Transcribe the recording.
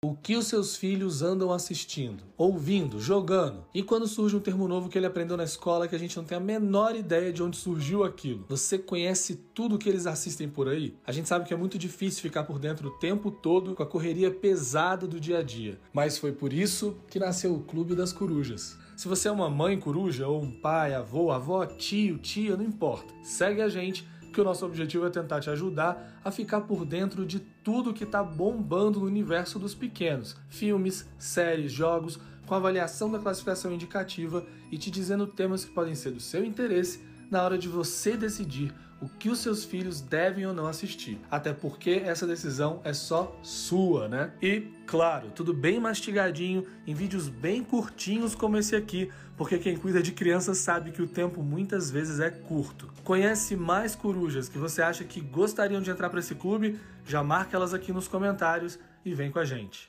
O que os seus filhos andam assistindo, ouvindo, jogando? E quando surge um termo novo que ele aprendeu na escola que a gente não tem a menor ideia de onde surgiu aquilo? Você conhece tudo que eles assistem por aí? A gente sabe que é muito difícil ficar por dentro o tempo todo com a correria pesada do dia a dia. Mas foi por isso que nasceu o Clube das Corujas. Se você é uma mãe coruja ou um pai, avô, avó, tio, tia, não importa. Segue a gente que o nosso objetivo é tentar te ajudar a ficar por dentro de tudo que está bombando no universo dos pequenos: filmes, séries, jogos, com avaliação da classificação indicativa e te dizendo temas que podem ser do seu interesse na hora de você decidir o que os seus filhos devem ou não assistir. Até porque essa decisão é só sua, né? E, claro, tudo bem mastigadinho, em vídeos bem curtinhos como esse aqui, porque quem cuida de crianças sabe que o tempo muitas vezes é curto. Conhece mais corujas que você acha que gostariam de entrar para esse clube? Já marca elas aqui nos comentários e vem com a gente.